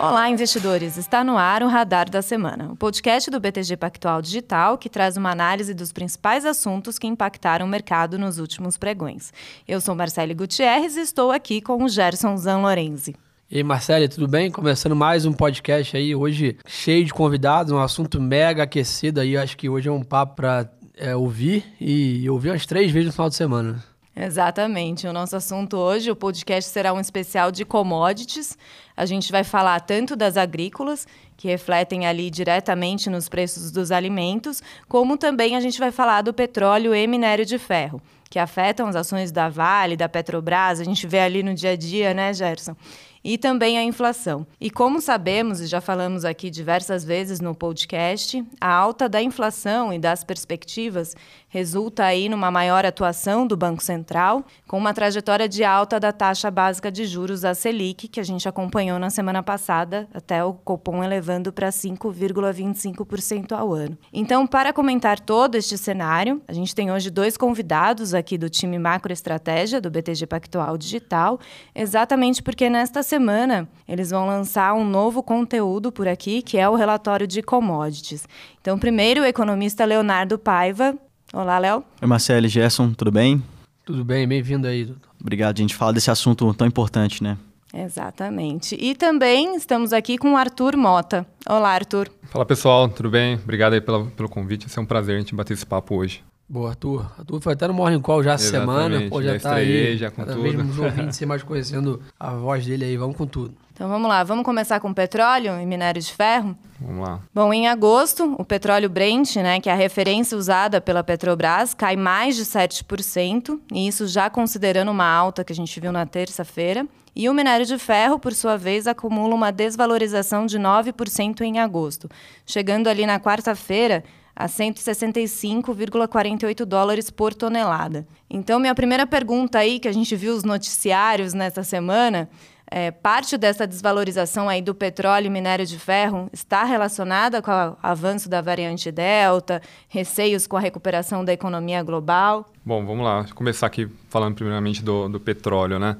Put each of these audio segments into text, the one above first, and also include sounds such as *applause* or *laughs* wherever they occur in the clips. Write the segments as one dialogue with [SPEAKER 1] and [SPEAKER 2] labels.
[SPEAKER 1] Olá, investidores! Está no ar o Radar da Semana, o podcast do BTG Pactual Digital que traz uma análise dos principais assuntos que impactaram o mercado nos últimos pregões. Eu sou Marcele Gutierrez e estou aqui com o Gerson Zanlorenzi.
[SPEAKER 2] E aí, Marcele, tudo bem? Começando mais um podcast aí, hoje cheio de convidados, um assunto mega aquecido aí. Acho que hoje é um papo para é, ouvir e ouvir umas três vezes no final de semana.
[SPEAKER 1] Exatamente. O nosso assunto hoje, o podcast será um especial de commodities. A gente vai falar tanto das agrícolas, que refletem ali diretamente nos preços dos alimentos, como também a gente vai falar do petróleo e minério de ferro, que afetam as ações da Vale, da Petrobras. A gente vê ali no dia a dia, né, Gerson? E também a inflação. E como sabemos, e já falamos aqui diversas vezes no podcast, a alta da inflação e das perspectivas resulta aí numa maior atuação do Banco Central, com uma trajetória de alta da taxa básica de juros, a Selic, que a gente acompanhou na semana passada, até o Copom elevando para 5,25% ao ano. Então, para comentar todo este cenário, a gente tem hoje dois convidados aqui do time Macroestratégia do BTG Pactual Digital, exatamente porque nesta semana eles vão lançar um novo conteúdo por aqui, que é o relatório de commodities. Então, primeiro, o economista Leonardo Paiva Olá, Léo.
[SPEAKER 3] Oi, Marcelo Gerson, tudo bem?
[SPEAKER 2] Tudo bem, bem-vindo aí. Doutor.
[SPEAKER 3] Obrigado, a gente fala desse assunto tão importante, né?
[SPEAKER 1] Exatamente. E também estamos aqui com o Arthur Mota. Olá, Arthur.
[SPEAKER 4] Fala, pessoal, tudo bem? Obrigado aí pela, pelo convite. Vai ser um prazer a gente bater esse papo hoje.
[SPEAKER 2] Boa, Arthur. Arthur foi até no Morning Call já essa semana. Pô, já, já tá aí.
[SPEAKER 4] Já com
[SPEAKER 2] cada
[SPEAKER 4] tudo.
[SPEAKER 2] vez *laughs* ouvintes, mais conhecendo a voz dele aí. Vamos com tudo.
[SPEAKER 1] Então vamos lá, vamos começar com petróleo e minério de ferro?
[SPEAKER 4] Vamos lá.
[SPEAKER 1] Bom, em agosto, o petróleo Brent, né, que é a referência usada pela Petrobras, cai mais de 7%, e isso já considerando uma alta que a gente viu na terça-feira. E o minério de ferro, por sua vez, acumula uma desvalorização de 9% em agosto, chegando ali na quarta-feira a 165,48 dólares por tonelada. Então, minha primeira pergunta aí, que a gente viu os noticiários nessa semana, é, parte dessa desvalorização aí do petróleo e minério de ferro está relacionada com o avanço da variante Delta, receios com a recuperação da economia global?
[SPEAKER 4] Bom, vamos lá. Vou começar aqui falando primeiramente do, do petróleo, né?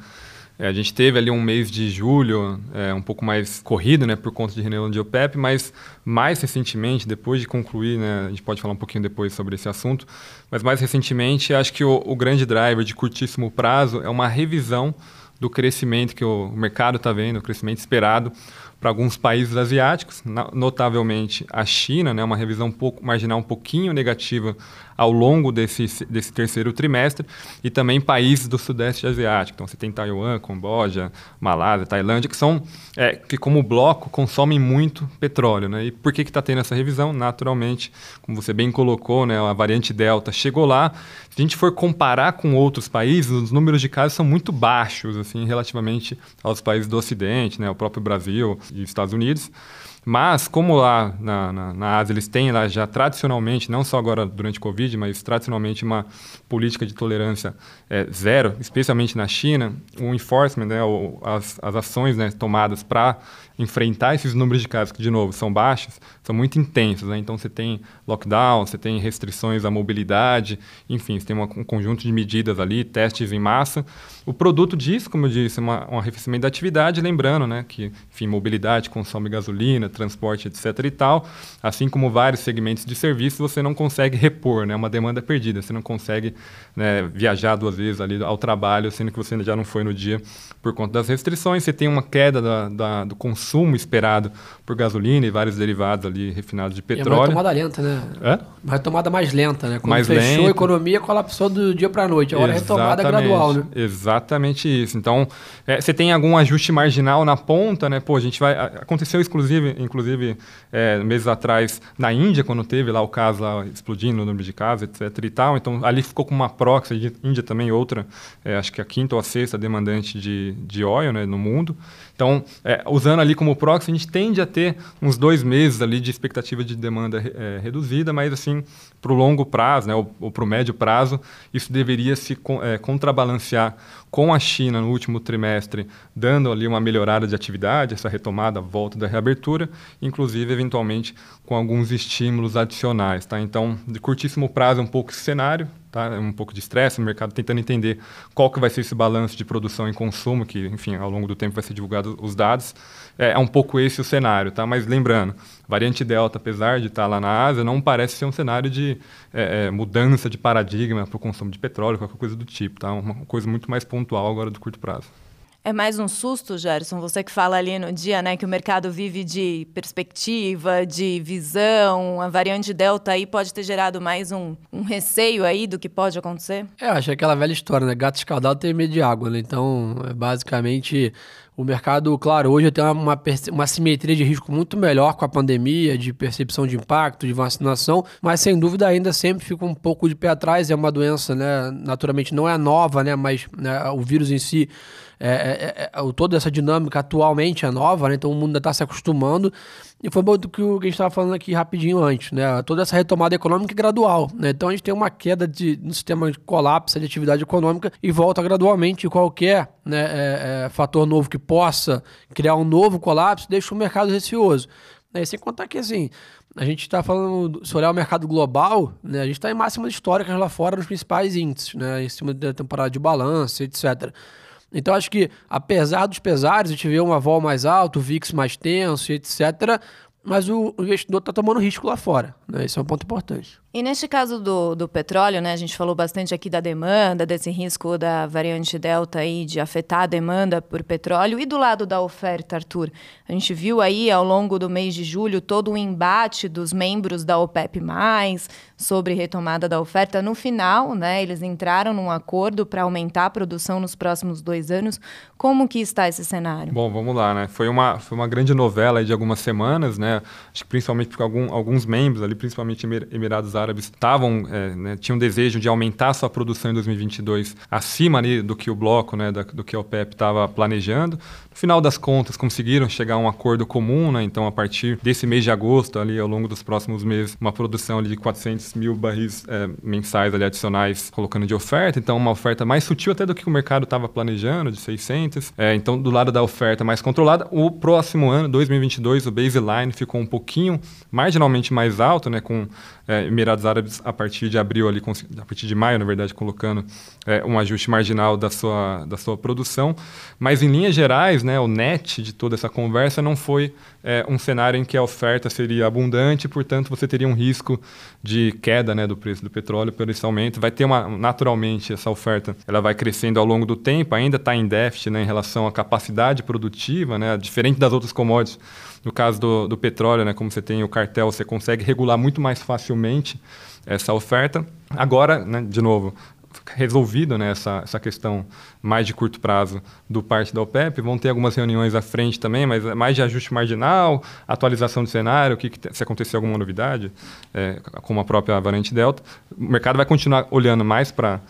[SPEAKER 4] É, a gente teve ali um mês de julho é, um pouco mais corrido, né, por conta de reunião de OPEP, mas mais recentemente, depois de concluir, né, a gente pode falar um pouquinho depois sobre esse assunto, mas mais recentemente, acho que o, o grande driver de curtíssimo prazo é uma revisão do crescimento que o mercado está vendo, o crescimento esperado para alguns países asiáticos, notavelmente a China, né, uma revisão um pouco, marginal um pouquinho negativa ao longo desse, desse terceiro trimestre, e também países do Sudeste Asiático. Então, você tem Taiwan, Camboja, Malásia, Tailândia, que são, é, que como bloco, consomem muito petróleo. Né? E por que está tendo essa revisão? Naturalmente, como você bem colocou, né, a variante Delta chegou lá. Se a gente for comparar com outros países, os números de casos são muito baixos, assim, relativamente aos países do Ocidente, né, o próprio Brasil e Estados Unidos. Mas, como lá na, na, na, Ásia eles têm lá já tradicionalmente, não só agora durante o Covid, mas tradicionalmente uma política de tolerância é, zero, especialmente na China, o enforcement, né, o, as, as ações né, tomadas para enfrentar esses números de casos que, de novo, são baixos, são muito intensos. Né? Então, você tem lockdown, você tem restrições à mobilidade, enfim, você tem uma, um conjunto de medidas ali, testes em massa. O produto disso, como eu disse, é uma, um arrefecimento da atividade, lembrando né, que, enfim, mobilidade consome gasolina, transporte, etc. e tal. Assim como vários segmentos de serviço, você não consegue repor, né? É uma demanda perdida. Você não consegue né, viajar duas vezes ali ao trabalho, sendo que você já não foi no dia por conta das restrições. Você tem uma queda da, da, do consumo esperado por gasolina e vários derivados ali refinados de petróleo. É uma
[SPEAKER 2] retomada lenta, né?
[SPEAKER 4] É?
[SPEAKER 2] Uma retomada mais lenta, né? Quando
[SPEAKER 4] mais
[SPEAKER 2] fechou
[SPEAKER 4] lenta.
[SPEAKER 2] a economia, colapsou do dia para a noite. Agora é retomada gradual, né?
[SPEAKER 4] Exatamente isso. Então, é, você tem algum ajuste marginal na ponta, né? Pô, a gente vai... Aconteceu, inclusive, inclusive é, meses atrás, na Índia, quando teve lá o caso lá, explodindo o número de casos, etc e tal. Então, ali ficou com uma proxy, Índia também outra, é, acho que a quinta ou a sexta demandante de, de óleo né, no mundo. Então, é, usando ali como proxy, a gente tende a ter uns dois meses ali de expectativa de demanda é, reduzida, mas assim, para o longo prazo, né, ou, ou para o médio prazo, isso deveria se é, contrabalancear com a China no último trimestre, dando ali uma melhorada de atividade, essa retomada, volta da reabertura, inclusive, eventualmente, com alguns estímulos adicionais. Tá? Então, de curtíssimo prazo, é um pouco esse cenário, tá? um pouco de estresse no mercado, tentando entender qual que vai ser esse balanço de produção e consumo, que, enfim, ao longo do tempo vai ser divulgado os dados. É, é um pouco esse o cenário, tá? mas lembrando, variante Delta, apesar de estar lá na Ásia, não parece ser um cenário de é, é, mudança de paradigma para o consumo de petróleo, qualquer coisa do tipo. Tá? Uma coisa muito mais pontual agora do curto prazo.
[SPEAKER 1] É mais um susto, Gerson? Você que fala ali no dia, né, que o mercado vive de perspectiva, de visão. A variante Delta aí pode ter gerado mais um, um receio aí do que pode acontecer?
[SPEAKER 2] É, acho é aquela velha história, né? Gato escaldado tem medo de água, né? Então, é basicamente o mercado, claro, hoje tem uma, uma simetria de risco muito melhor com a pandemia, de percepção de impacto, de vacinação, mas sem dúvida ainda sempre fica um pouco de pé atrás. É uma doença, né? Naturalmente não é nova, né? Mas né, o vírus em si, é, é, é, é toda essa dinâmica atualmente é nova, né? Então o mundo está se acostumando. E foi muito do que a gente estava falando aqui rapidinho antes, né? Toda essa retomada econômica é gradual, né? Então a gente tem uma queda de, no sistema de colapso de atividade econômica e volta gradualmente. qualquer né, é, é, fator novo que possa criar um novo colapso deixa o mercado receoso. Né? sem contar que, assim, a gente está falando, se olhar o mercado global, né, a gente está em máximas históricas lá fora nos principais índices, né, em cima da temporada de balanço, etc. Então, acho que, apesar dos pesares, a gente vê uma vol mais alta, o VIX mais tenso, etc., mas o investidor está tomando risco lá fora. Né? Esse é um ponto importante.
[SPEAKER 1] E neste caso do, do petróleo, né, a gente falou bastante aqui da demanda, desse risco da variante Delta aí de afetar a demanda por petróleo. E do lado da oferta, Arthur? A gente viu aí ao longo do mês de julho todo o um embate dos membros da OPEP, sobre retomada da oferta. No final, né, eles entraram num acordo para aumentar a produção nos próximos dois anos. Como que está esse cenário?
[SPEAKER 4] Bom, vamos lá, né? Foi uma, foi uma grande novela de algumas semanas, né? Acho que principalmente porque algum, alguns membros ali, principalmente Emirados Árabes estavam é, né, tinham desejo de aumentar sua produção em 2022 acima ali, do que o bloco, né, da, do que a OPEP estava planejando. Final das contas, conseguiram chegar a um acordo comum, né, então a partir desse mês de agosto, ali ao longo dos próximos meses, uma produção ali, de 400 mil barris é, mensais ali, adicionais colocando de oferta, então uma oferta mais sutil até do que o mercado estava planejando, de 600. É, então, do lado da oferta mais controlada, o próximo ano, 2022, o baseline ficou um pouquinho marginalmente mais alto, né, com é, Emirados Árabes a partir de abril ali, a partir de maio, na verdade, colocando é, um ajuste marginal da sua, da sua produção. Mas em linhas gerais, né, o net de toda essa conversa não foi é, um cenário em que a oferta seria abundante, portanto você teria um risco de queda né, do preço do petróleo pelo esse aumento. Vai ter uma, naturalmente, essa oferta ela vai crescendo ao longo do tempo, ainda está em déficit né, em relação à capacidade produtiva, né, diferente das outras commodities no caso do, do petróleo, né, como você tem o cartel, você consegue regular muito mais facilmente essa oferta. Agora, né, de novo, resolvido né, essa, essa questão mais de curto prazo do parte da OPEP. Vão ter algumas reuniões à frente também, mas é mais de ajuste marginal, atualização do cenário, o que, se acontecer alguma novidade, é, como a própria variante Delta. O mercado vai continuar olhando mais para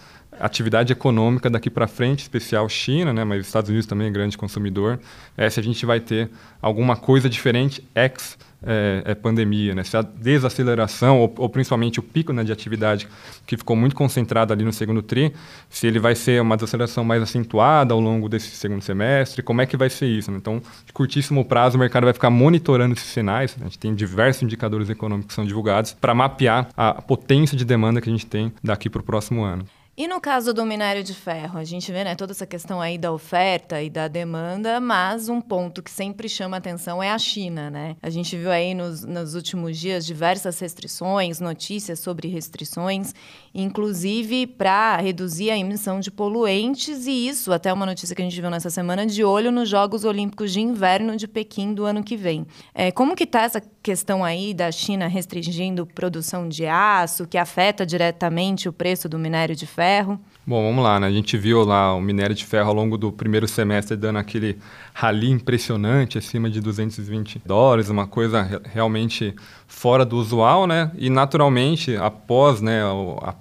[SPEAKER 4] atividade econômica daqui para frente, especial China, né, mas Estados Unidos também é grande consumidor, é se a gente vai ter alguma coisa diferente ex é, é pandemia, né? se a desaceleração ou, ou principalmente o pico né, de atividade que ficou muito concentrado ali no segundo tri, se ele vai ser uma desaceleração mais acentuada ao longo desse segundo semestre, como é que vai ser isso? Né? Então, de curtíssimo prazo, o mercado vai ficar monitorando esses sinais. Né? A gente tem diversos indicadores econômicos que são divulgados para mapear a potência de demanda que a gente tem daqui para o próximo ano.
[SPEAKER 1] E no caso do minério de ferro, a gente vê né, toda essa questão aí da oferta e da demanda, mas um ponto que sempre chama atenção é a China, né? A gente viu aí nos, nos últimos dias diversas restrições, notícias sobre restrições, inclusive para reduzir a emissão de poluentes, e isso, até uma notícia que a gente viu nessa semana, de olho nos Jogos Olímpicos de Inverno de Pequim do ano que vem. É, como que está essa questão aí da China restringindo produção de aço, que afeta diretamente o preço do minério de ferro?
[SPEAKER 4] Bom, vamos lá, né? A gente viu lá o minério de ferro ao longo do primeiro semestre dando aquele rally impressionante, acima de 220 dólares, uma coisa re realmente fora do usual, né? E naturalmente, após né,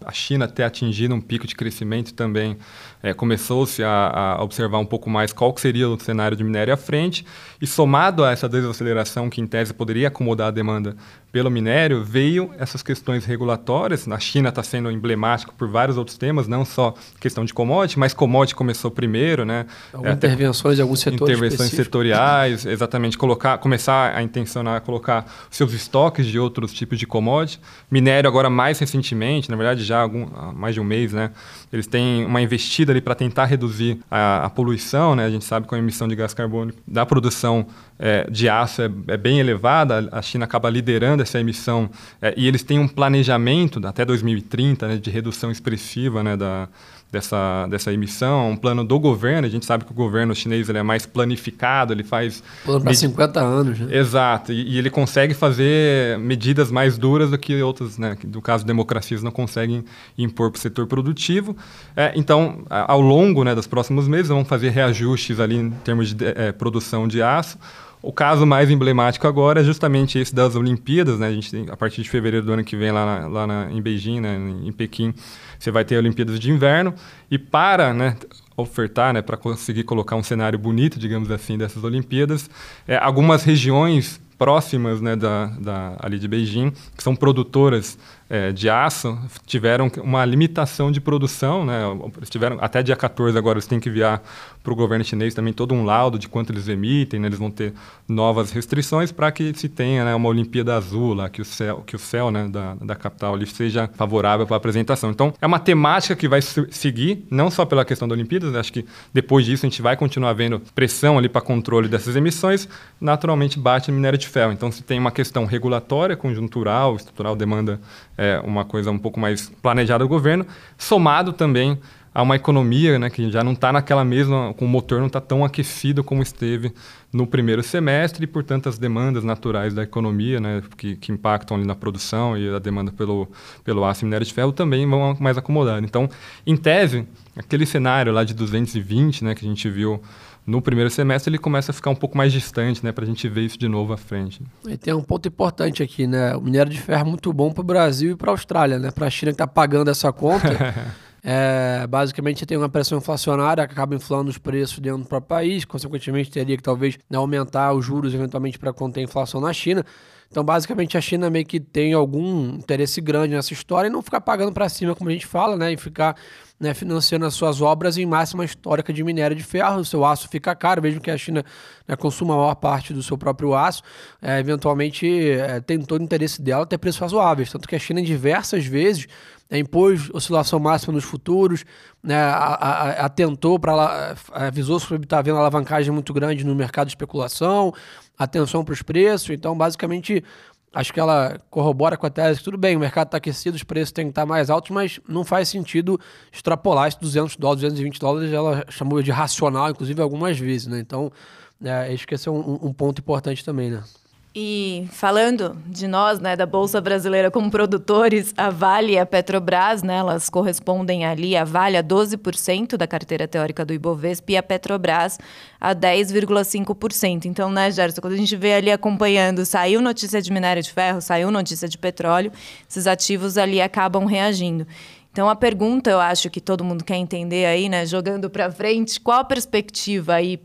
[SPEAKER 4] a China ter atingido um pico de crescimento também é, começou-se a, a, observar um pouco mais qual seria o cenário de minério à frente, e somado a essa desaceleração que, em tese, poderia acomodar a demanda pelo minério, veio essas questões regulatórias. Na China está sendo emblemático por vários outros temas, não só questão de commodity, mas commodity começou primeiro, né?
[SPEAKER 2] Algumas é, intervenções em alguns setores
[SPEAKER 4] Intervenções setoriais, exatamente, colocar, começar a intencionar colocar seus estoques de outros tipos de commodity. Minério agora mais recentemente, na verdade já há, algum, há mais de um mês, né? Eles têm uma investida ali para tentar reduzir a, a, poluição, né? A gente sabe que a emissão de gás carbônico da produção é, de aço é, é, bem elevada, a China acaba liderando essa emissão é, e eles têm um planejamento até 2030 né, de redução expressiva né, da, dessa, dessa emissão, um plano do governo. A gente sabe que o governo chinês ele é mais planificado, ele faz.
[SPEAKER 2] Plano para 50 anos. Né?
[SPEAKER 4] Exato, e, e, ele consegue fazer medidas mais duras do que outras, né, que no caso democracias não conseguem impor para o setor produtivo. É, então, ao longo né, dos próximos meses, vão fazer reajustes ali em termos de é, produção de aço. O caso mais emblemático agora é justamente esse das Olimpíadas, né? A gente tem, a partir de fevereiro do ano que vem lá, na, lá na, em Beijing, né? em Pequim, você vai ter Olimpíadas de Inverno e para, né? ofertar, né, para conseguir colocar um cenário bonito, digamos assim, dessas Olimpíadas, é, algumas regiões próximas né, da, da, ali de Beijing, que são produtoras é, de aço tiveram uma limitação de produção, né? Tiveram até dia 14 agora eles têm que enviar para o governo chinês também todo um laudo de quanto eles emitem, né? Eles vão ter novas restrições para que se tenha né, uma Olimpíada Azul lá, que o céu, que o céu né, da, da capital ali seja favorável para a apresentação. Então é uma temática que vai seguir, não só pela questão da Olimpíada, acho que depois disso a gente vai continuar vendo pressão ali para controle dessas emissões, naturalmente bate minério de ferro. Então se tem uma questão regulatória, conjuntural, estrutural, demanda é, uma coisa um pouco mais planejada do governo, somado também a uma economia né, que já não está naquela mesma, com o motor não está tão aquecido como esteve no primeiro semestre e, portanto, as demandas naturais da economia, né, que, que impactam ali na produção e a demanda pelo, pelo aço e minério de ferro também vão mais acomodar. Então, em tese, aquele cenário lá de 220 né, que a gente viu no primeiro semestre ele começa a ficar um pouco mais distante, né, para a gente ver isso de novo à frente.
[SPEAKER 2] E tem um ponto importante aqui, né? O minério de ferro é muito bom para o Brasil e para a Austrália, né? Para a China que está pagando essa conta. *laughs* é, basicamente tem uma pressão inflacionária que acaba inflando os preços dentro do próprio país, consequentemente teria que talvez né, aumentar os juros eventualmente para conter a inflação na China. Então, basicamente, a China meio que tem algum interesse grande nessa história e não ficar pagando para cima, como a gente fala, né? E ficar né, financiando as suas obras em máxima histórica de minério de ferro. O seu aço fica caro, mesmo que a China né, consuma a maior parte do seu próprio aço. É, eventualmente, é, tem todo o interesse dela ter preços razoáveis. Tanto que a China, diversas vezes, é, impôs oscilação máxima nos futuros, né, atentou para avisou sobre estar havendo alavancagem muito grande no mercado de especulação, atenção para os preços. Então, basicamente, acho que ela corrobora com a tese que tudo bem, o mercado está aquecido, os preços têm que estar mais altos, mas não faz sentido extrapolar esses 200 dólares, 220 dólares, ela chamou de racional, inclusive, algumas vezes, né? Então, é, acho que esse é um, um ponto importante também, né?
[SPEAKER 1] E falando de nós, né, da Bolsa Brasileira como produtores, a Vale e a Petrobras, né, elas correspondem ali, a Vale a 12% da carteira teórica do Ibovespa e a Petrobras a 10,5%. Então, né, Gerson, quando a gente vê ali acompanhando, saiu notícia de minério de ferro, saiu notícia de petróleo, esses ativos ali acabam reagindo. Então, a pergunta, eu acho que todo mundo quer entender aí, né, jogando para frente, qual a perspectiva aí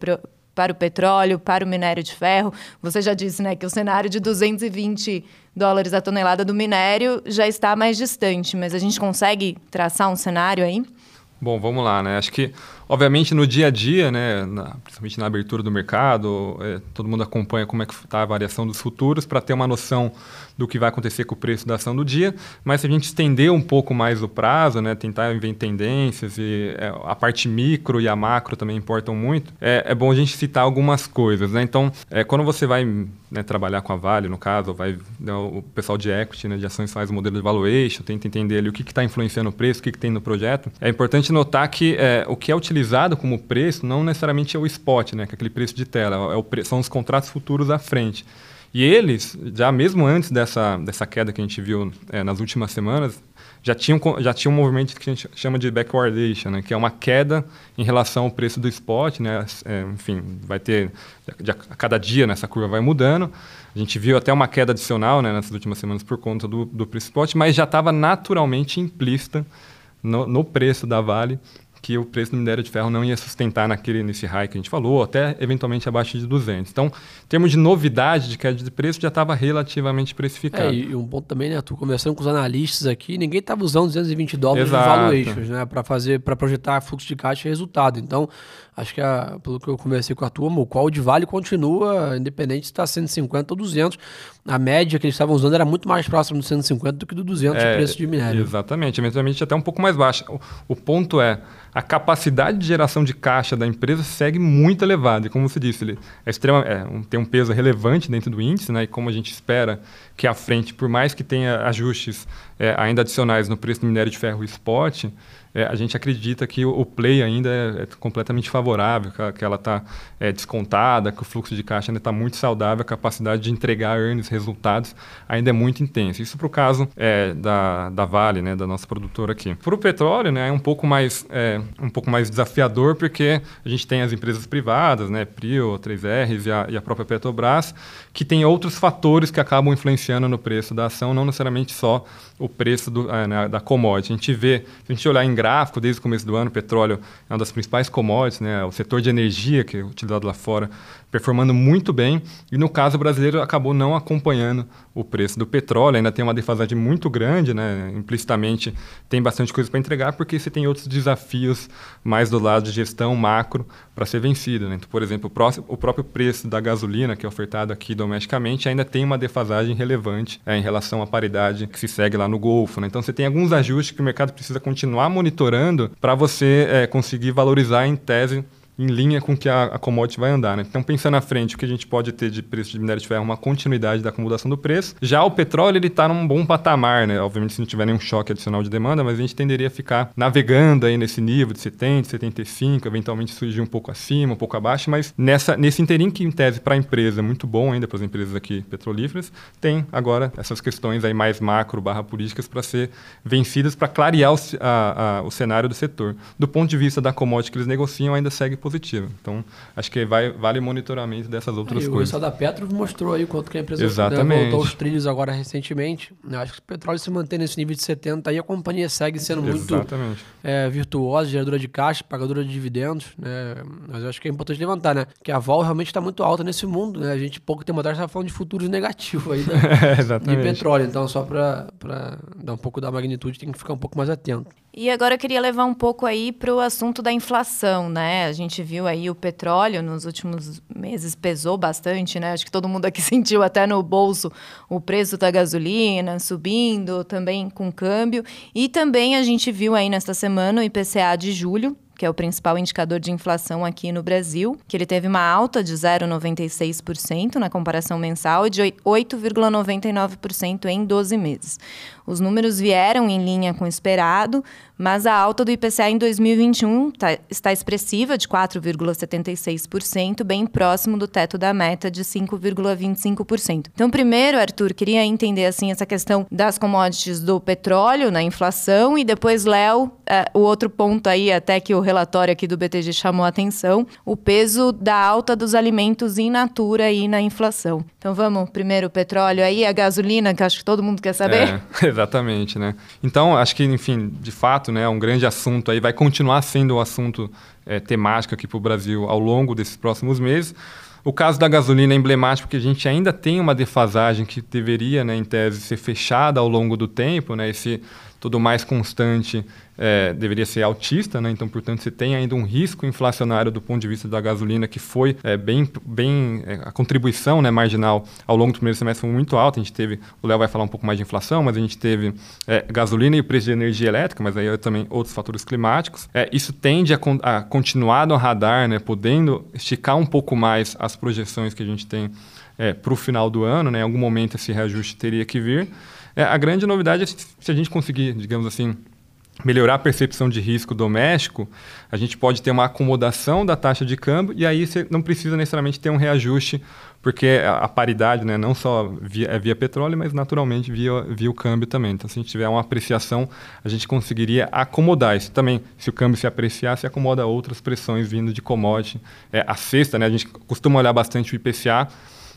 [SPEAKER 1] para o petróleo, para o minério de ferro. Você já disse né, que o cenário de 220 dólares a tonelada do minério já está mais distante, mas a gente consegue traçar um cenário aí?
[SPEAKER 4] Bom, vamos lá, né? Acho que, obviamente, no dia a dia, né, na, principalmente na abertura do mercado, é, todo mundo acompanha como é que está a variação dos futuros para ter uma noção do que vai acontecer com o preço da ação do dia. Mas se a gente estender um pouco mais o prazo, né, tentar ver tendências e é, a parte micro e a macro também importam muito, é, é bom a gente citar algumas coisas, né? Então, é, quando você vai né, trabalhar com a Vale, no caso, vai né, o pessoal de equity, né, de ações faz o modelo de valuation, tenta entender ali o que está influenciando o preço, o que, que tem no projeto. É importante notar que é, o que é utilizado como preço não necessariamente é o spot, né, que é aquele preço de tela, é o são os contratos futuros à frente. E eles, já mesmo antes dessa, dessa queda que a gente viu é, nas últimas semanas, já tinham, já tinha um movimento que a gente chama de backwardation, né, que é uma queda em relação ao preço do spot. Né, é, enfim, vai ter, a cada dia nessa curva vai mudando. A gente viu até uma queda adicional né, nessas últimas semanas por conta do, do preço spot, mas já estava naturalmente implícita no, no preço da Vale que o preço do minério de ferro não ia sustentar naquele, nesse high que a gente falou, até eventualmente abaixo de 200. Então, em termos de novidade de queda de preço, já estava relativamente precificado.
[SPEAKER 2] É, e um ponto também, né, tu conversando com os analistas aqui, ninguém estava usando 220 dólares Exato. de valuations, né, para fazer, para projetar fluxo de caixa e resultado. Então, acho que a, pelo que eu conversei com a turma, o qual de vale continua, independente se está 150 ou 200. A média que eles estavam usando era muito mais próxima do 150 do que do 200 é, de preço de minério.
[SPEAKER 4] Exatamente, eventualmente até um pouco mais baixa. O, o ponto é, a capacidade de geração de caixa da empresa segue muito elevada. E como você disse, ele é extrema, é, um, tem um peso relevante dentro do índice, né? e como a gente espera que à frente, por mais que tenha ajustes é, ainda adicionais no preço do minério de ferro e spot, é, a gente acredita que o, play ainda é, é, completamente favorável, que, que ela está é, descontada, que o fluxo de caixa ainda está muito saudável, a capacidade de entregar earnings, resultados, ainda é muito intensa. Isso para o caso é, da, da Vale, né, da nossa produtora aqui. Para o petróleo, né, é um pouco mais é, um pouco mais desafiador porque a gente tem as empresas privadas, né, Prio, 3Rs e a, e a própria Petrobras, que tem outros fatores que acabam influenciando no preço da ação, não necessariamente só o preço do, né, da commodity. A gente vê, se a gente olhar em gráfico, desde o começo do ano, o petróleo é uma das principais commodities, né, o setor de energia que é utilizado lá fora performando muito bem e no caso brasileiro acabou não acompanhando o preço do petróleo, ainda tem uma defasagem muito grande, né? implicitamente tem bastante coisa para entregar porque você tem outros desafios mais do lado de gestão macro para ser vencido. Né? Então, por exemplo, o, próximo, o, próprio preço da gasolina que é ofertado aqui domesticamente ainda tem uma defasagem relevante é, em relação à paridade que se segue lá no Golfo. Né? Então você tem alguns ajustes que o mercado precisa continuar monitorando para você é, conseguir valorizar em tese em linha com que a, a commodity vai andar. Né? Então, pensando na frente, o que a gente pode ter de preço de minério de ferro é uma continuidade da acomodação do preço. Já o petróleo, ele está num bom patamar, né? Obviamente, se não tiver nenhum choque adicional de demanda, mas a gente tenderia a ficar navegando aí nesse nível de 70, 75, eventualmente surgir um pouco acima, um pouco abaixo, mas nessa, nesse interim que, em tese, para a empresa é muito bom ainda, para as empresas aqui petrolíferas, tem agora essas questões aí mais macro barra políticas para ser vencidas, para clarear o, a, a, o cenário do setor. Do ponto de vista da commodity que eles negociam, ainda segue Então, acho que vai, vale monitoramento dessas outras
[SPEAKER 2] aí,
[SPEAKER 4] coisas.
[SPEAKER 2] O da Petro mostrou aí quanto que a empresa
[SPEAKER 4] Exatamente.
[SPEAKER 2] Né, voltou aos trilhos agora recentemente. Eu acho que o petróleo se manter nesse nível de 70, aí a companhia segue sendo muito é, virtuosa, geradora de caixa, pagadora de dividendos. Né? Mas eu acho que é importante levantar, né? Que a vol realmente está muito alta nesse mundo. Né? A gente, pouco tempo atrás, estava falando de futuros negativos aí
[SPEAKER 4] né? *laughs*
[SPEAKER 2] de petróleo. Então, só para dar um pouco da magnitude, tem que ficar um pouco mais atento.
[SPEAKER 1] E agora eu queria levar um pouco aí para o assunto da inflação, né? A gente viu aí o petróleo nos últimos meses pesou bastante, né? Acho que todo mundo aqui *laughs* sentiu até no bolso o preço da gasolina subindo, também com câmbio. E também a gente viu aí nesta semana o IPCA de julho, que é o principal indicador de inflação aqui no Brasil, que ele teve uma alta de 0,96% na comparação mensal e de 8,99% em 12 meses. Os números vieram em linha com o esperado, mas a alta do IPCA em 2021 tá, está expressiva, de 4,76%, bem próximo do teto da meta de 5,25%. Então, primeiro, Arthur, queria entender assim essa questão das commodities do petróleo na inflação e depois, Léo, é, o outro ponto aí, até que o relatório aqui do BTG chamou a atenção, o peso da alta dos alimentos in natura aí na inflação. Então, vamos primeiro o petróleo aí, a gasolina, que acho que todo mundo quer saber.
[SPEAKER 4] É, exatamente, né? Então, acho que, enfim, de fato, né, é um grande assunto aí, vai continuar sendo um assunto é, temático aqui para o Brasil ao longo desses próximos meses. O caso da gasolina é emblemático porque a gente ainda tem uma defasagem que deveria, né, em tese, ser fechada ao longo do tempo, né, esse tudo mais constante é, deveria ser altista, né? então, portanto, você tem ainda um risco inflacionário do ponto de vista da gasolina que foi é, bem, bem é, a contribuição né, marginal ao longo do primeiro semestre foi muito alta. A gente teve, o Léo vai falar um pouco mais de inflação, mas a gente teve é, gasolina e o preço de energia elétrica, mas aí também outros fatores climáticos. É, isso tende a, a, continuar no radar, né, podendo esticar um pouco mais as projeções que a gente tem é, para o final do ano. Né? Em algum momento esse reajuste teria que vir. É, a grande novidade é se a gente conseguir, digamos assim, melhorar a percepção de risco doméstico, a gente pode ter uma acomodação da taxa de câmbio e aí você não precisa necessariamente ter um reajuste, porque a, paridade né, não só via, é via petróleo, mas naturalmente via, via o câmbio também. Então, se a gente tiver uma apreciação, a gente conseguiria acomodar isso. Também, se o câmbio se apreciar, se acomoda outras pressões vindo de commodity. É, a sexta, né, a gente costuma olhar bastante o IPCA,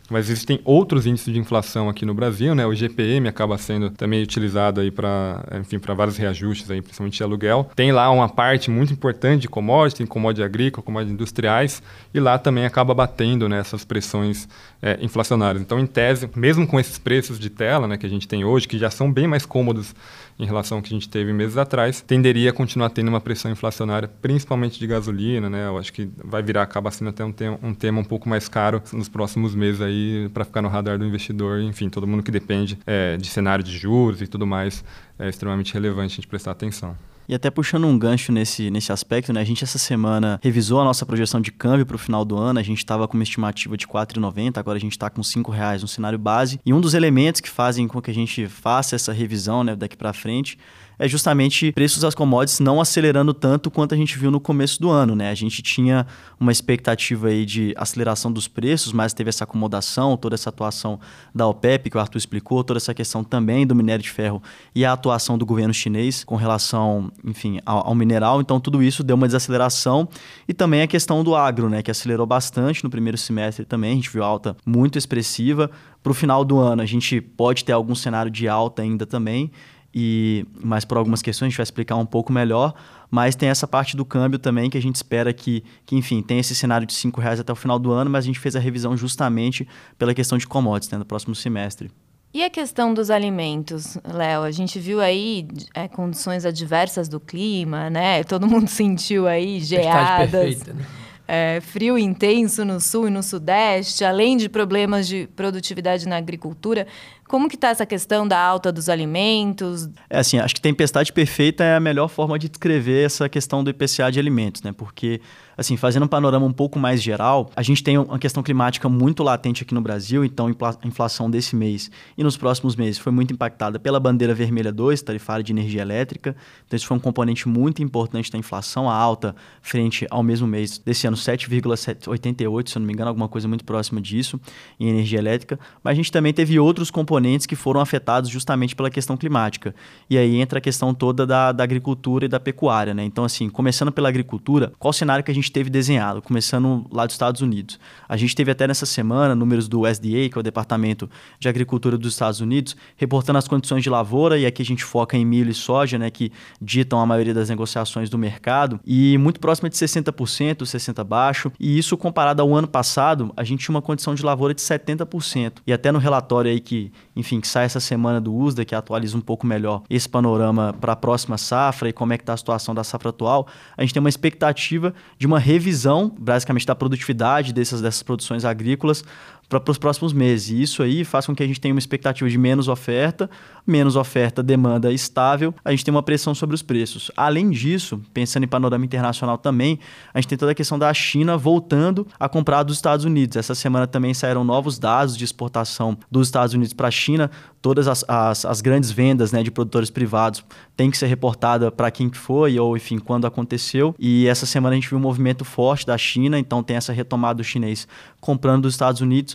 [SPEAKER 4] mas existem outros índices de inflação aqui no Brasil, né? O GPM acaba sendo também utilizado aí para, enfim, para vários reajustes aí, principalmente de aluguel. Tem lá uma parte muito importante de commodity, tem commodity agrícola, commodity industriais, e lá também acaba batendo nessas né, pressões é, inflacionárias. Então, em tese, mesmo com esses preços de tela, né, que a gente tem hoje, que já são bem mais cômodos em relação ao que a gente teve meses atrás, tenderia a continuar tendo uma pressão inflacionária, principalmente de gasolina, né? Eu acho que vai virar, acaba sendo até um tema, um tema um pouco mais caro nos próximos meses aí para ficar no radar do investidor. Enfim, todo mundo que depende é, de cenário de juros e tudo mais é extremamente relevante a gente prestar atenção.
[SPEAKER 3] E até puxando um gancho nesse, nesse aspecto, né? A gente essa semana revisou a nossa projeção de câmbio para o final do ano. A gente estava com uma estimativa de R$ 4,90, agora a gente está com R$ reais no cenário base. E um dos elementos que fazem com que a gente faça essa revisão né, daqui para frente é justamente preços das commodities não acelerando tanto quanto a gente viu no começo do ano, né? A gente tinha uma expectativa aí de aceleração dos preços, mas teve essa acomodação, toda essa atuação da OPEP que o Arthur explicou, toda essa questão também do minério de ferro e a atuação do governo chinês com relação, enfim, ao, ao mineral. Então tudo isso deu uma desaceleração e também a questão do agro, né, que acelerou bastante no primeiro semestre também, a gente viu alta muito expressiva. Para o final do ano, a gente pode ter algum cenário de alta ainda também e mas por algumas questões a gente vai explicar um pouco melhor, mas tem essa parte do câmbio também que a gente espera que, que enfim, tem esse cenário de cinco reais até o final do ano, mas a gente fez a revisão justamente pela questão de commodities né, no próximo semestre.
[SPEAKER 1] E a questão dos alimentos, Léo? A gente viu aí é, condições adversas do clima, né? Todo mundo *laughs* sentiu aí geadas. Perfeita, né? É, frio intenso no sul e no sudeste, além de problemas de produtividade na agricultura. Como que está essa questão da alta dos alimentos?
[SPEAKER 3] É assim, acho que tempestade perfeita é a melhor forma de descrever essa questão do IPCA de alimentos, né? Porque assim, fazendo um panorama um pouco mais geral, a gente tem uma questão climática muito latente aqui no Brasil, então a inflação desse mês e nos próximos meses foi muito impactada pela bandeira vermelha 2, tarifária de energia elétrica. Então, isso foi um componente muito importante da inflação, a alta frente ao mesmo mês desse ano, 7,88, se eu não me engano, alguma coisa muito próxima disso em energia elétrica. Mas a gente também teve outros componentes que foram afetados justamente pela questão climática. E aí entra a questão toda da, da agricultura e da pecuária, né? Então, assim, começando pela agricultura, qual o cenário que a gente gente teve desenhado, começando lá dos Estados Unidos. A gente teve até nessa semana números do USDA, que é o Departamento de Agricultura dos Estados Unidos, reportando as condições de lavoura, e aqui a gente foca em milho e soja, né, que ditam a maioria das negociações do mercado, e muito próximo de 60%, 60% baixo, e isso comparado ao ano passado, a gente tinha uma condição de lavoura de 70%. E até no relatório aí que, enfim, que sai essa semana do USDA, que atualiza um pouco melhor esse panorama para a próxima safra e como é que está a situação da safra atual, a gente tem uma expectativa de uma uma revisão, basicamente, da produtividade dessas, dessas produções agrícolas para os próximos meses. E isso aí faz com que a gente tenha uma expectativa de menos oferta, menos oferta, demanda estável, a gente tem uma pressão sobre os preços. Além disso, pensando em panorama internacional também, a gente tem toda a questão da China voltando a comprar dos Estados Unidos. Essa semana também saíram novos dados de exportação dos Estados Unidos para a China. Todas as, as, as, grandes vendas né, de produtores privados têm que ser reportada para quem que foi, ou enfim, quando aconteceu. E essa semana a gente viu um movimento forte da China, então tem essa retomada do chinês comprando dos Estados Unidos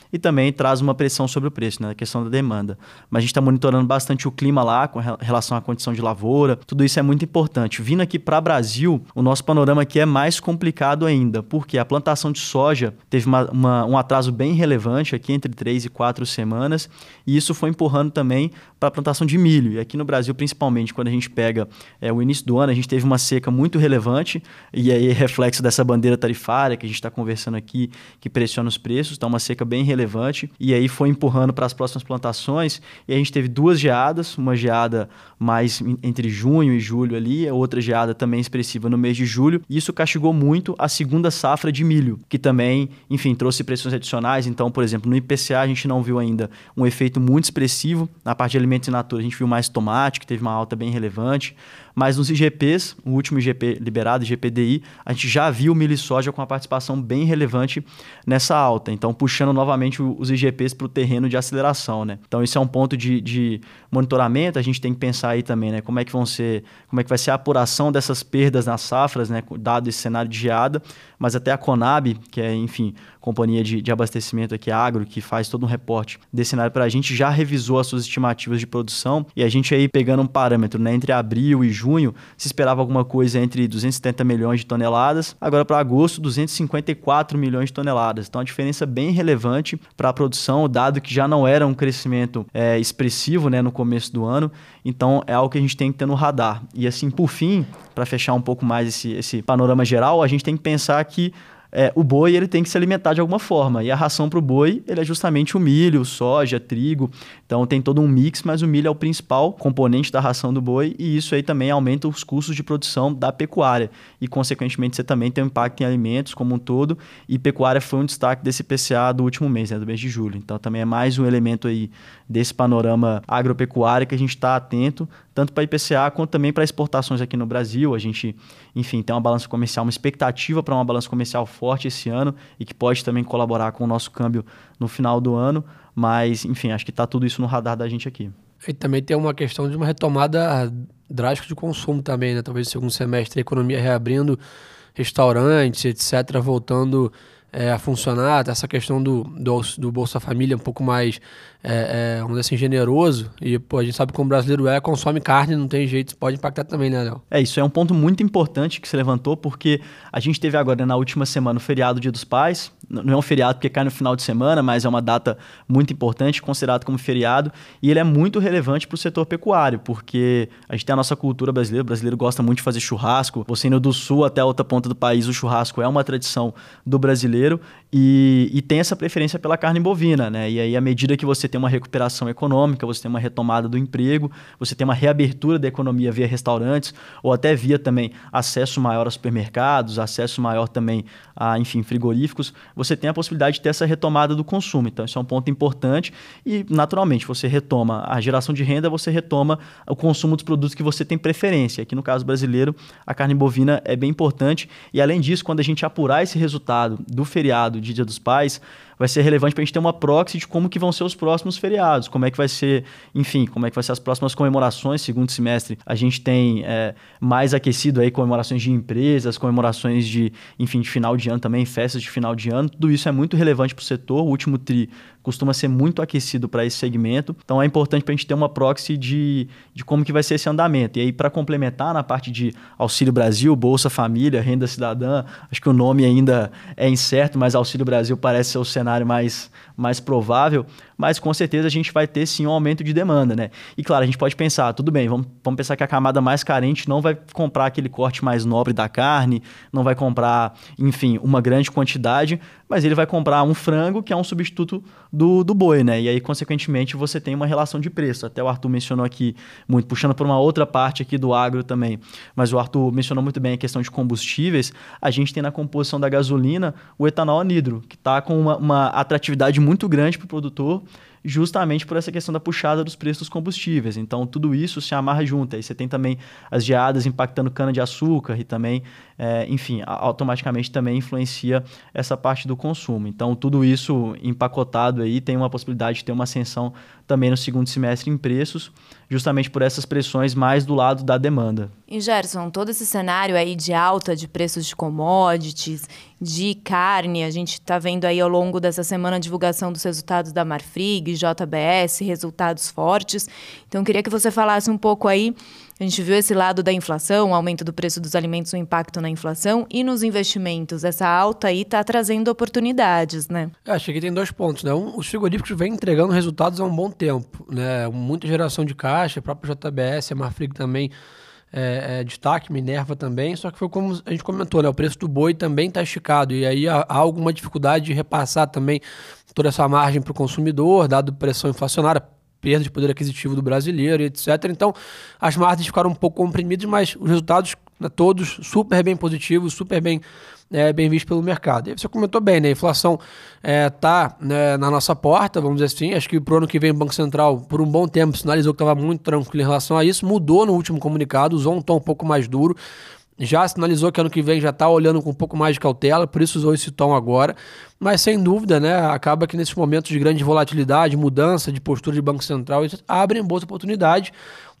[SPEAKER 3] e também traz uma pressão sobre o preço, né? A questão da demanda. Mas a gente está monitorando bastante o clima lá com relação à condição de lavoura. Tudo isso é muito importante. Vindo aqui para Brasil, o nosso panorama aqui é mais complicado ainda, porque a plantação de soja teve uma, uma, um atraso bem relevante aqui entre três e quatro semanas, e isso foi empurrando também para a plantação de milho. E aqui no Brasil, principalmente, quando a gente pega é, o início do ano, a gente teve uma seca muito relevante, e aí é reflexo dessa bandeira tarifária que a gente está conversando aqui, que pressiona nos preços, está uma seca bem relevante. E aí foi empurrando para as próximas plantações. E a gente teve duas geadas, uma geada mais entre junho e julho ali, a outra geada também expressiva no mês de julho. E isso castigou muito a segunda safra de milho, que também, enfim, trouxe pressões adicionais. Então, por exemplo, no IPCA a gente não viu ainda um efeito muito expressivo. Na parte de alimentos in natura a gente viu mais tomate, que teve uma alta bem relevante. Mas nos IGPs, o último IGP liberado, IGPDI, a gente já viu milho e soja com uma participação bem relevante nessa alta. Então, puxando novamente os IGPs para o terreno de aceleração. Né? Então, isso é um ponto de, de, monitoramento. A gente tem que pensar aí também, né? Como é que vão ser, como é que vai ser a apuração dessas perdas nas safras, né? Dado esse cenário de geada. Mas até a Conab, que é, enfim, companhia de, de abastecimento aqui, agro, que faz todo um reporte desse cenário para a gente, já revisou as suas estimativas de produção. E a gente aí pegando um parâmetro né? entre abril e junho se esperava alguma coisa entre 270 milhões de toneladas, agora para agosto 254 milhões de toneladas. Então a diferença bem relevante para a produção, dado que já não era um crescimento é, expressivo né, no começo do ano. Então é algo que a gente tem que ter no radar. E assim, por fim, para fechar um pouco mais esse, esse panorama geral, a gente tem que pensar que é, o boi ele tem que se alimentar de alguma forma. E a ração para o boi ele é justamente o milho, soja, trigo. Então tem todo um mix, mas o milho é o principal componente da ração do boi e isso aí também aumenta os custos de produção da pecuária. E, consequentemente, você também tem um impacto em alimentos como um todo. E pecuária foi um destaque desse PCA do último mês, né, do mês de julho. Então também é mais um elemento aí desse panorama agropecuário que a gente está atento, tanto para IPCA quanto também para exportações aqui no Brasil. A gente, enfim, tem uma balança comercial, uma expectativa para uma balança comercial forte esse ano e que pode também colaborar com o nosso câmbio no final do ano. Mas, enfim, acho que está tudo isso no radar da gente aqui.
[SPEAKER 2] E também tem uma questão de uma retomada drástica de consumo também, né? Talvez no segundo semestre a economia reabrindo, restaurantes, etc., voltando é, a funcionar, essa questão do, do, do, Bolsa Família um pouco mais, é, é, dizer assim, generoso. E pô, a gente sabe como o brasileiro é, consome carne, não tem jeito, pode impactar também, né, Léo?
[SPEAKER 3] É, isso é um ponto muito importante que se levantou, porque a gente teve agora na última semana o feriado Dia dos Pais. Não é um feriado porque cai no final de semana, mas é uma data muito importante, considerado como feriado, e ele é muito relevante para o setor pecuário, porque a gente tem a nossa cultura brasileira, o brasileiro gosta muito de fazer churrasco. Você indo do sul até a outra ponta do país, o churrasco é uma tradição do brasileiro e, e, tem essa preferência pela carne bovina, né? E aí, à medida que você tem uma recuperação econômica, você tem uma retomada do emprego, você tem uma reabertura da economia via restaurantes, ou até via também acesso maior a supermercados, acesso maior também a, enfim, frigoríficos, você tem a possibilidade de ter essa retomada do consumo. Então, isso é um ponto importante e, naturalmente, você retoma a geração de renda, você retoma o consumo dos produtos que você tem preferência. Aqui, no caso brasileiro, a carne bovina é bem importante e, além disso, quando a gente apurar esse resultado do feriado de Dia dos Pais, vai ser relevante para a gente ter uma proxy de como que vão ser os próximos feriados, como é que vai ser, enfim, como é que vai ser as próximas comemorações, segundo semestre. A gente tem é, mais aquecido aí comemorações de empresas, comemorações de, enfim, de final de ano também, festas de final de ano. Tudo isso é muito relevante para o setor. O último TRI costuma ser muito aquecido para esse segmento. Então é importante para a gente ter uma proxy de, de como que vai ser esse andamento. E aí, para complementar na parte de Auxílio Brasil, Bolsa Família, Renda Cidadã, acho que o nome ainda é incerto, mas Auxílio Brasil parece ser o cenário mais, mais provável, mas com certeza a gente vai ter sim um aumento de demanda, né? E claro, a gente pode pensar, tudo bem, vamos, vamos pensar que a camada mais carente não vai comprar aquele corte mais nobre da carne, não vai comprar, enfim, uma grande quantidade, mas ele vai comprar um frango que é um substituto do, do boi, né? E aí, consequentemente, você tem uma relação de preço. Até o Arthur mencionou aqui, muito puxando por uma outra parte aqui do agro também, mas o Arthur mencionou muito bem a questão de combustíveis. A gente tem na composição da gasolina o etanol anidro, que está com uma, uma atratividade muito grande para o produtor justamente por essa questão da puxada dos preços dos combustíveis. Então, tudo isso se amarra junto. Aí você tem também as geadas impactando cana-de-açúcar e também, é, enfim, automaticamente também influencia essa parte do consumo. Então, tudo isso empacotado aí tem uma possibilidade de ter uma ascensão também no segundo semestre em preços, justamente por essas pressões mais do lado da demanda.
[SPEAKER 1] E Gerson, todo esse cenário aí de alta de preços de commodities, de carne, a gente está vendo aí ao longo dessa semana a divulgação dos resultados da Marfrig, JBS, resultados fortes. Então, queria que você falasse um pouco aí a gente viu esse lado da inflação, o aumento do preço dos alimentos, o impacto na inflação e nos investimentos. Essa alta aí está trazendo oportunidades, né?
[SPEAKER 2] Eu acho que tem dois pontos, né? Um, os frigoríficos vêm entregando resultados há um bom tempo, né? Muita geração de caixa, próprio JBS, a Marfrig também é, é, destaque, Minerva também, só que foi como a gente comentou, né? O preço do boi também está esticado e aí há, há alguma dificuldade de repassar também toda essa margem para o consumidor, dado pressão inflacionária, perda de poder aquisitivo do brasileiro, etc. Então, as margens ficaram um pouco comprimidas, mas os resultados né, todos super bem positivos, super bem, é, bem vistos pelo mercado. E você comentou bem, né? A inflação está é, né, na nossa porta, vamos dizer assim. Acho que para o ano que vem o Banco Central, por um bom tempo, sinalizou que estava muito tranquilo em relação a isso. Mudou no último comunicado, usou um tom um pouco mais duro já sinalizou que ano que vem já está olhando com um pouco mais de cautela, por isso usou esse tom agora. Mas sem dúvida, né, acaba que nesses momentos de grande volatilidade, mudança de postura de Banco Central, isso abrem boas oportunidades.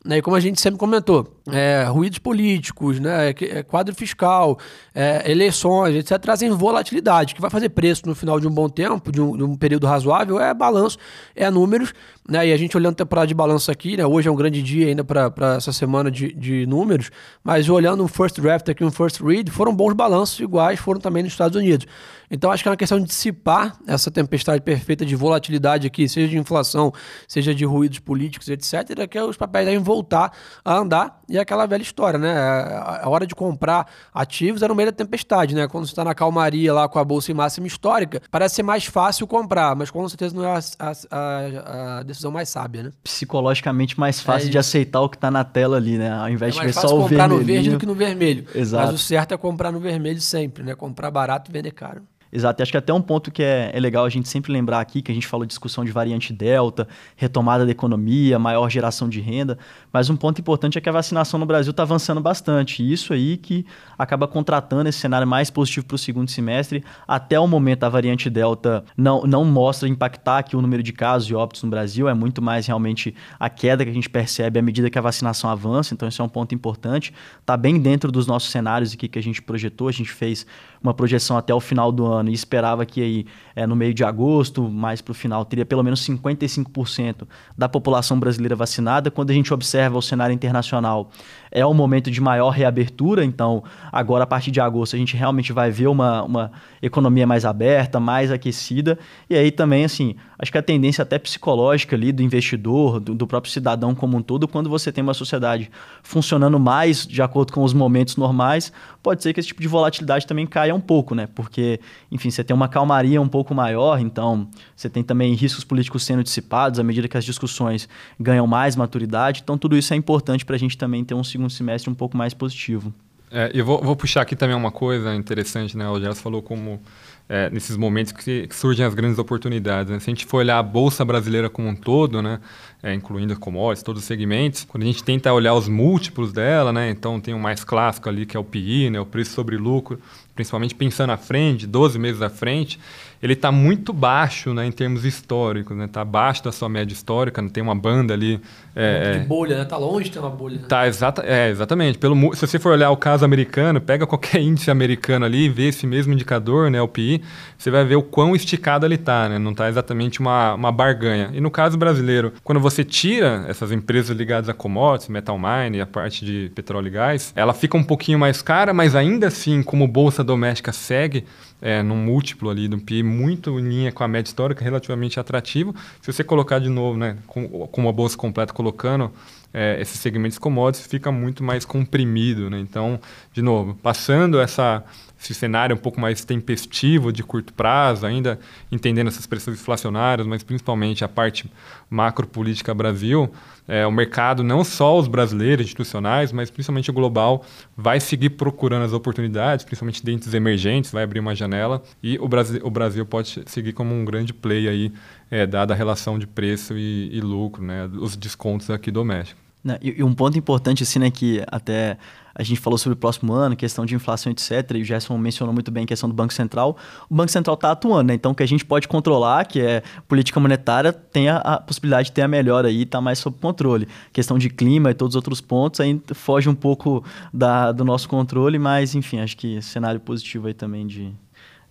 [SPEAKER 2] Né, e como a gente sempre comentou, é, ruídos políticos, né, é, é, quadro fiscal, é, eleições, etc., trazem volatilidade, que vai fazer preço no final de um bom tempo, de um, de um período razoável, é balanço, é números, né, e a gente olhando a temporada de balanço aqui, né, hoje é um grande dia ainda para essa semana de, de números, mas olhando um first draft aqui, um first read, foram bons balanços iguais, foram também nos Estados Unidos. Então acho que é uma questão de dissipar essa tempestade perfeita de volatilidade aqui, seja de inflação, seja de ruídos políticos, etc., que os papéis devem voltar a andar e é aquela velha história, né? A hora de comprar ativos é no meio da tempestade, né? Quando você está na calmaria lá com a bolsa em máxima histórica, parece ser mais fácil comprar, mas com certeza não é a, a, a decisão mais sábia, né?
[SPEAKER 3] Psicologicamente mais fácil é de aceitar o que está na tela ali, né? Ao invés
[SPEAKER 2] é
[SPEAKER 3] de ver
[SPEAKER 2] só
[SPEAKER 3] o
[SPEAKER 2] comprar no verde do que no vermelho.
[SPEAKER 3] Exato.
[SPEAKER 2] Mas o certo é comprar no vermelho sempre, né? Comprar barato e vender caro.
[SPEAKER 3] Exato, acho que até um ponto que é, é, legal a gente sempre lembrar aqui, que a gente falou de discussão de variante Delta, retomada da economia, maior geração de renda, mas um ponto importante é que a vacinação no Brasil está avançando bastante, e isso aí que acaba contratando esse cenário mais positivo para o segundo semestre. Até o momento, a variante Delta não, não mostra impactar aqui o número de casos e óbitos no Brasil, é muito mais realmente a queda que a gente percebe à medida que a vacinação avança, então isso é um ponto importante. Está bem dentro dos nossos cenários aqui que a gente projetou, a gente fez uma projeção até o final do ano e esperava que aí é, no meio de agosto, mais para o final, teria pelo menos 55% da população brasileira vacinada. Quando a gente observa o cenário internacional, é o momento de maior reabertura, então agora a partir de agosto a gente realmente vai ver uma, uma economia mais aberta, mais aquecida. E aí também, assim, acho que a tendência até psicológica ali do investidor, do, do próprio cidadão como um todo, quando você tem uma sociedade funcionando mais de acordo com os momentos normais, pode ser que esse tipo de volatilidade também caia um pouco, né? Porque enfim, você tem uma calmaria um pouco maior, então você tem também riscos políticos sendo dissipados à medida que as discussões ganham mais maturidade. Então, tudo isso é importante para a gente também ter um segundo semestre um pouco mais positivo.
[SPEAKER 4] É, eu vou, vou, puxar aqui também uma coisa interessante, né? O Gerson falou como é, nesses momentos que, que, surgem as grandes oportunidades. Né? Se a gente for olhar a Bolsa Brasileira como um todo, né? É, incluindo commodities, todos os segmentos, quando a gente tenta olhar os múltiplos dela, né? então tem o mais clássico ali que é o PI, né? o preço sobre lucro, principalmente pensando à frente, 12 meses à frente, ele está muito baixo né, em termos históricos, está né? Tá abaixo da sua média histórica, tem uma banda ali.
[SPEAKER 2] É, de bolha, né? Está longe de ter uma bolha. Né?
[SPEAKER 4] Tá, exata, é, exatamente. Pelo, se você for olhar o caso americano, pega qualquer *laughs* índice americano ali e vê esse mesmo indicador, né, o PI, você vai ver o quão esticado ele está, né? não está exatamente uma, uma barganha. E no caso brasileiro, quando você tira essas empresas ligadas a commodities, metal mine e a parte de petróleo e gás, ela fica um pouquinho mais cara, mas ainda assim, como bolsa doméstica segue é, num múltiplo ali do PI muito em linha com a média histórica, relativamente atrativo. Se você colocar de novo, né, com, com uma bolsa completa colocando é, esses segmentos commodities, fica muito mais comprimido. Né? Então, de novo, passando essa esse cenário um pouco mais tempestivo de curto prazo, ainda entendendo essas pressões inflacionárias, mas principalmente a parte macro-política Brasil, é, o mercado, não só os brasileiros institucionais, mas principalmente o global, vai seguir procurando as oportunidades, principalmente dentro dos emergentes, vai abrir uma janela e o Brasil, o Brasil pode seguir como um grande play aí, é, dada a relação de preço e, e lucro, né, os descontos aqui domésticos.
[SPEAKER 3] Né, e, e um ponto importante, assim, né, que até a gente falou sobre o próximo ano, questão de inflação, etc. E o Gerson mencionou muito bem a questão do Banco Central. O Banco Central está atuando, né? Então, o que a gente pode controlar, que é política monetária, tem a, a possibilidade de ter a melhor aí, está mais sob controle. Questão de clima e todos os outros pontos aí foge um pouco da, do nosso controle, mas, enfim, acho que cenário positivo aí também de,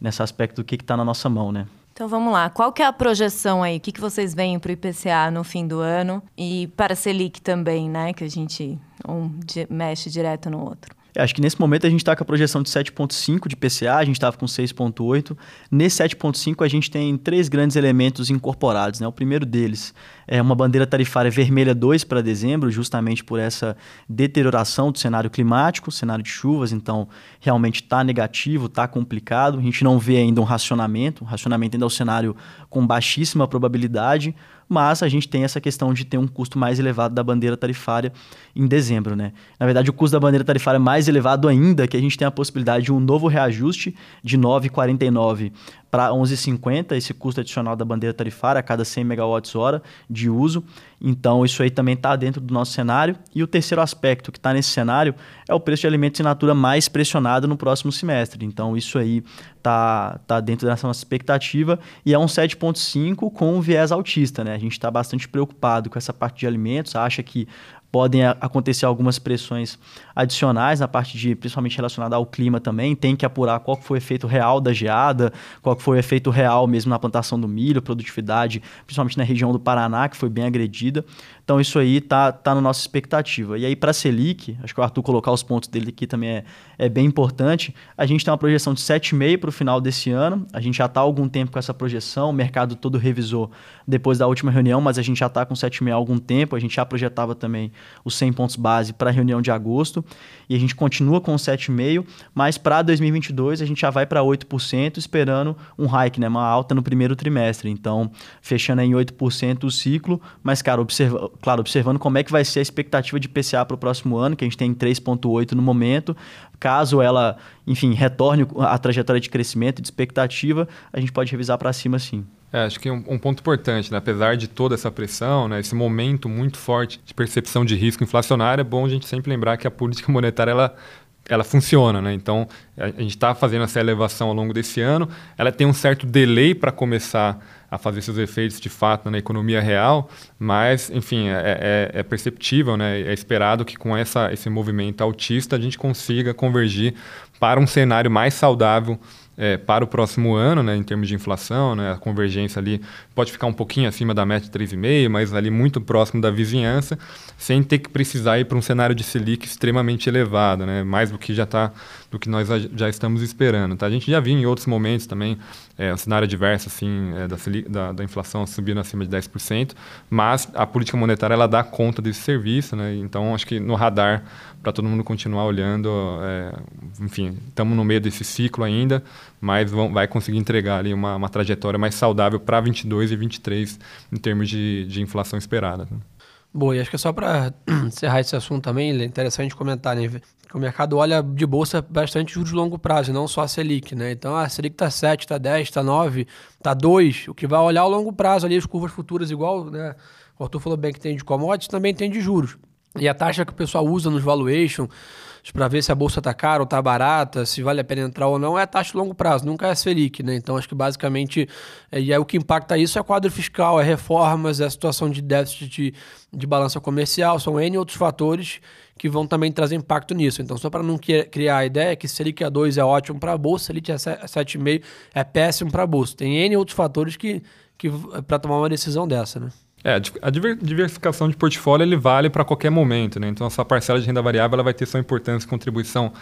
[SPEAKER 3] nesse aspecto do que está na nossa mão, né?
[SPEAKER 1] Então vamos lá, qual que é a projeção aí? O que, que vocês veem para o IPCA no fim do ano e para a Selic também, né? Que a gente um mexe direto no outro.
[SPEAKER 3] É, acho que nesse momento a gente está com a projeção de 7,5 de PCA, a gente estava com 6,8. Nesse 7,5 a gente tem três grandes elementos incorporados. Né? O primeiro deles é uma bandeira tarifária vermelha 2 para dezembro, justamente por essa deterioração do cenário climático, cenário de chuvas, então realmente está negativo, está complicado. A gente não vê ainda um racionamento, o racionamento ainda é um cenário com baixíssima probabilidade mas a gente tem essa questão de ter um custo mais elevado da bandeira tarifária em dezembro. Né? Na verdade, o custo da bandeira tarifária é mais elevado ainda, que a gente tem a possibilidade de um novo reajuste de 9,49 para 11,50 esse custo adicional da bandeira tarifária a cada 100 megawatts-hora de uso. Então, isso aí também está dentro do nosso cenário. E o terceiro aspecto que está nesse cenário é o preço de alimentos in natura mais pressionado no próximo semestre. Então, isso aí está tá dentro dessa nossa expectativa e é um 7,5 com um viés altista. Né? A gente está bastante preocupado com essa parte de alimentos, acha que podem acontecer algumas pressões adicionais na parte de, principalmente relacionada ao clima também. Tem que apurar qual foi o efeito real da geada, qual foi o efeito real mesmo na plantação do milho, produtividade, principalmente na região do Paraná, que foi bem agredida. Então isso aí tá, tá na nossa expectativa. E aí para a Selic, acho que o Arthur colocar os pontos dele aqui também é, é bem importante. A gente tem uma projeção de 7,5 para o final desse ano. A gente já está há algum tempo com essa projeção, o mercado todo revisou depois da última reunião, mas a gente já está com 7,5 há algum tempo. A gente já projetava também os 100 pontos base para a reunião de agosto e a gente continua com 7,5, mas para 2022 a gente já vai para 8%, esperando um hike, né, uma alta no primeiro trimestre. Então, fechando em 8% o ciclo, mas cara, observa, claro, observando como é que vai ser a expectativa de PCA para o próximo ano, que a gente tem 3,8 no momento. Caso ela, enfim, retorne a trajetória de crescimento e de expectativa, a gente pode revisar para cima sim.
[SPEAKER 4] É, acho que um, um, ponto importante, né? apesar de toda essa pressão, né, esse momento muito forte de percepção de risco inflacionário, é bom a gente sempre lembrar que a política monetária ela, ela funciona. Né? Então, a, a gente está fazendo essa elevação ao longo desse ano, ela tem um certo delay para começar a fazer seus efeitos de fato na economia real, mas, enfim, é, é, é perceptível, né? é esperado que com essa, esse movimento altista a gente consiga convergir para um cenário mais saudável é, para o próximo ano, né, em termos de inflação, né, a convergência ali pode ficar um pouquinho acima da meta de 3,5, mas ali muito próximo da vizinhança, sem ter que precisar ir para um cenário de Selic extremamente elevado, né, mais do que já está do que nós já estamos esperando. Tá? A gente já viu em outros momentos também é, um cenário adverso assim, é, da, da, da, inflação subindo acima de 10%, mas a política monetária ela dá conta desse serviço, né? então acho que no radar para todo mundo continuar olhando, é, enfim, estamos no meio desse ciclo ainda, mas vão, vai conseguir entregar ali uma, uma trajetória mais saudável para 22 e 23 em termos de, de inflação esperada. Né?
[SPEAKER 2] Boa, e acho que é só para *clears throat* encerrar esse assunto também, é interessante comentar, né? Que o mercado olha de bolsa bastante juros de longo prazo, não só a Selic, né? Então, a Selic está 7, está 10, está 9, está 2. O que vai olhar ao longo prazo ali, as curvas futuras, igual, né? O Arthur falou bem que tem de commodities, também tem de juros. E a taxa que o pessoal usa nos valuation para ver se a bolsa está cara ou está barata, se vale a pena entrar ou não, é a taxa de longo prazo, nunca é a Selic, né? Então acho que basicamente é, e aí o que impacta isso é quadro fiscal, é reformas, é a situação de déficit de, de balança comercial, são N outros fatores que vão também trazer impacto nisso. Então, só para não criar a ideia que Selic a 2 é ótimo para a bolsa, Selic a 7,5 é péssimo para a bolsa. Tem N outros fatores que, que para tomar uma decisão dessa, né?
[SPEAKER 4] É, a diversificação de portfólio ele vale para qualquer momento, né? Então, essa parcela de renda variável ela vai ter sua importância e contribuição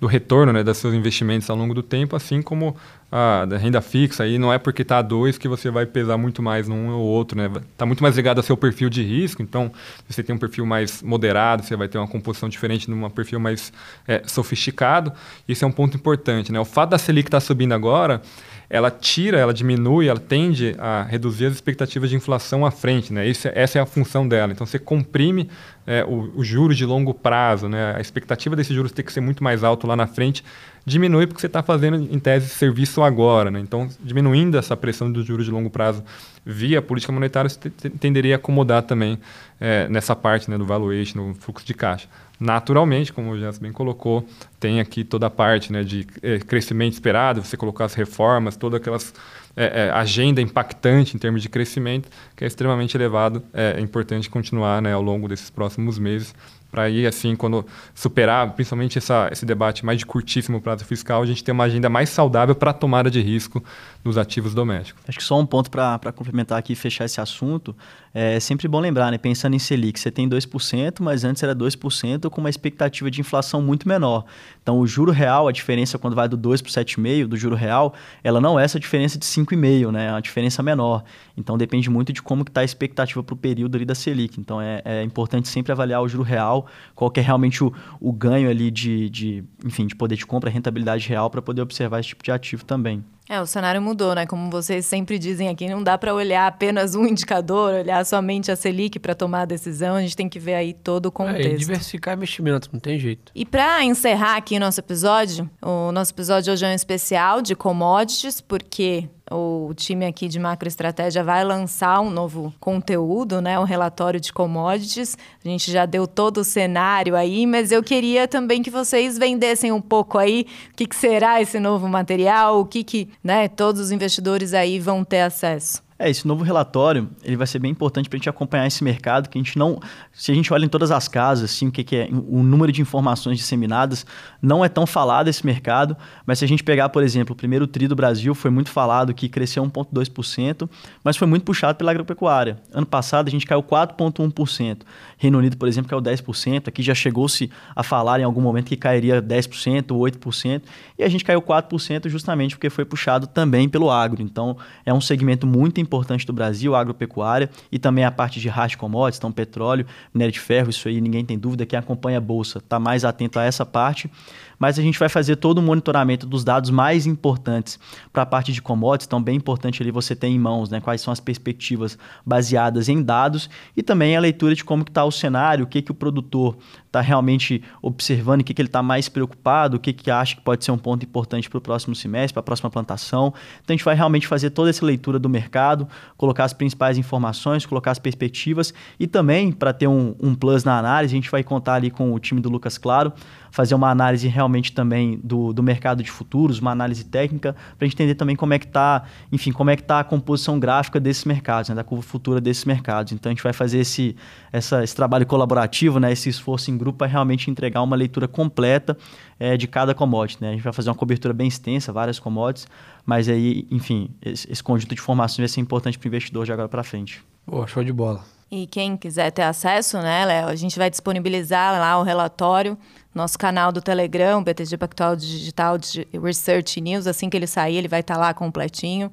[SPEAKER 4] do retorno né, dos seus investimentos ao longo do tempo, assim como a da renda fixa. Aí não é porque está a dois que você vai pesar muito mais num ou outro, né? Está muito mais ligado ao seu perfil de risco. Então, se você tem um perfil mais moderado, você vai ter uma composição diferente de um perfil mais é, sofisticado. Isso é um ponto importante, né? O fato da Selic estar tá subindo agora ela tira, ela diminui, ela tende a reduzir as expectativas de inflação à frente. Né? Esse, essa é a função dela. Então, você comprime é, o, o juros de longo prazo, né? a expectativa desses juros ter que ser muito mais alto lá na frente, diminui porque você está fazendo, em tese, serviço agora. Né? Então, diminuindo essa pressão dos juros de longo prazo via política monetária, você tenderia a acomodar também é, nessa parte né, do valuation, no fluxo de caixa. Naturalmente, como o Jens bem colocou, tem aqui toda a parte né, de é, crescimento esperado, você colocar as reformas, toda aquelas é, é, agenda impactante em termos de crescimento, que é extremamente elevado. É, é importante continuar né, ao longo desses próximos meses para ir assim, quando superar, principalmente essa, esse debate mais de curtíssimo prazo fiscal, a gente ter uma agenda mais saudável para a tomada de risco nos ativos domésticos.
[SPEAKER 3] Acho que só um ponto para complementar aqui e fechar esse assunto, é sempre bom lembrar, né? pensando em Selic, você tem 2%, mas antes era 2% com uma expectativa de inflação muito menor. Então, o juro real, a diferença quando vai do 2 para o 7,5 do juro real, ela não é essa diferença de 5,5, né? é uma diferença menor. Então, depende muito de como está a expectativa para o período ali da Selic. Então, é, é importante sempre avaliar o juro real qual que é realmente o, o ganho ali de, de, enfim, de poder de compra, rentabilidade real para poder observar esse tipo de ativo também.
[SPEAKER 1] É, o cenário mudou, né? Como vocês sempre dizem aqui, não dá para olhar apenas um indicador, olhar somente a Selic para tomar a decisão, a gente tem que ver aí todo o contexto. É,
[SPEAKER 2] diversificar investimento, não tem jeito.
[SPEAKER 1] E para encerrar aqui o nosso episódio, o nosso episódio hoje é um especial de commodities, porque o time aqui de macroestratégia vai lançar um novo conteúdo, né? Um relatório de commodities. A gente já deu todo o cenário aí, mas eu queria também que vocês vendessem um pouco aí o que, que será esse novo material, o que, que né, todos os investidores aí vão ter acesso.
[SPEAKER 3] É, esse novo relatório, ele vai ser bem importante para a gente acompanhar esse mercado, que a gente não... Se a gente olha em todas as casas, assim, o que, que é o número de informações disseminadas, não é tão falado esse mercado, mas se a gente pegar, por exemplo, o primeiro TRI do Brasil, foi muito falado que cresceu 1,2%, mas foi muito puxado pela agropecuária. Ano passado, a gente caiu 4,1%. Reino Unido, por exemplo, caiu 10%, aqui já chegou-se a falar em algum momento que cairia 10% ou 8%, e a gente caiu 4% justamente porque foi puxado também pelo agro. Então, é um segmento muito importante do Brasil, a agropecuária, e também a parte de hard commodities, então petróleo, minério de ferro, isso aí ninguém tem dúvida, quem acompanha a Bolsa está mais atento a essa parte, mas a gente vai fazer todo o monitoramento dos dados mais importantes para a parte de commodities, então bem importante ali você ter em mãos né, quais são as perspectivas baseadas em dados e também a leitura de como está o cenário, o que, que o produtor está realmente observando, o que, que ele está mais preocupado, o que, que acha que pode ser um ponto importante para o próximo semestre, para a próxima plantação. Então a gente vai realmente fazer toda essa leitura do mercado, colocar as principais informações, colocar as perspectivas e também, para ter um, um plus na análise, a gente vai contar ali com o time do Lucas Claro, fazer uma análise realmente também do, do mercado de futuros, uma análise técnica, para entender também como é que está, enfim, como é que está a composição gráfica desses mercados, né, da curva futura desses mercados. Então a gente vai fazer esse, essa, esse trabalho colaborativo, né, esse esforço em grupo para realmente entregar uma leitura completa é, de cada commodity. Né? A gente vai fazer uma cobertura bem extensa, várias commodities, mas aí, enfim, esse, esse conjunto de informações vai ser importante para o investidor de agora para frente.
[SPEAKER 2] Boa, show de bola.
[SPEAKER 1] E quem quiser ter acesso, né, Léo, a gente vai disponibilizar lá o relatório, nosso canal do Telegram, BTG Pactual Digital Research News, assim que ele sair, ele vai estar tá lá completinho.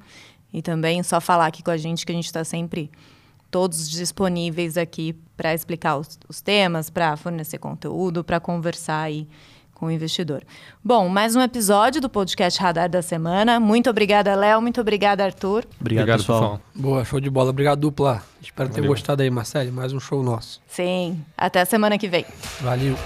[SPEAKER 1] E também só falar aqui com a gente que a gente está sempre todos disponíveis aqui para explicar os, os temas, para fornecer conteúdo, para conversar aí com o investidor. Bom, mais um episódio do podcast Radar da Semana. Muito obrigada, Léo. Muito obrigada, Arthur.
[SPEAKER 3] Obrigado, Obrigado pessoal. pessoal.
[SPEAKER 2] Boa, show de bola. Obrigado, dupla. Espero Valeu. ter gostado aí, Marcelo. Mais um show nosso.
[SPEAKER 1] Sim. Até a semana que vem.
[SPEAKER 2] Valeu.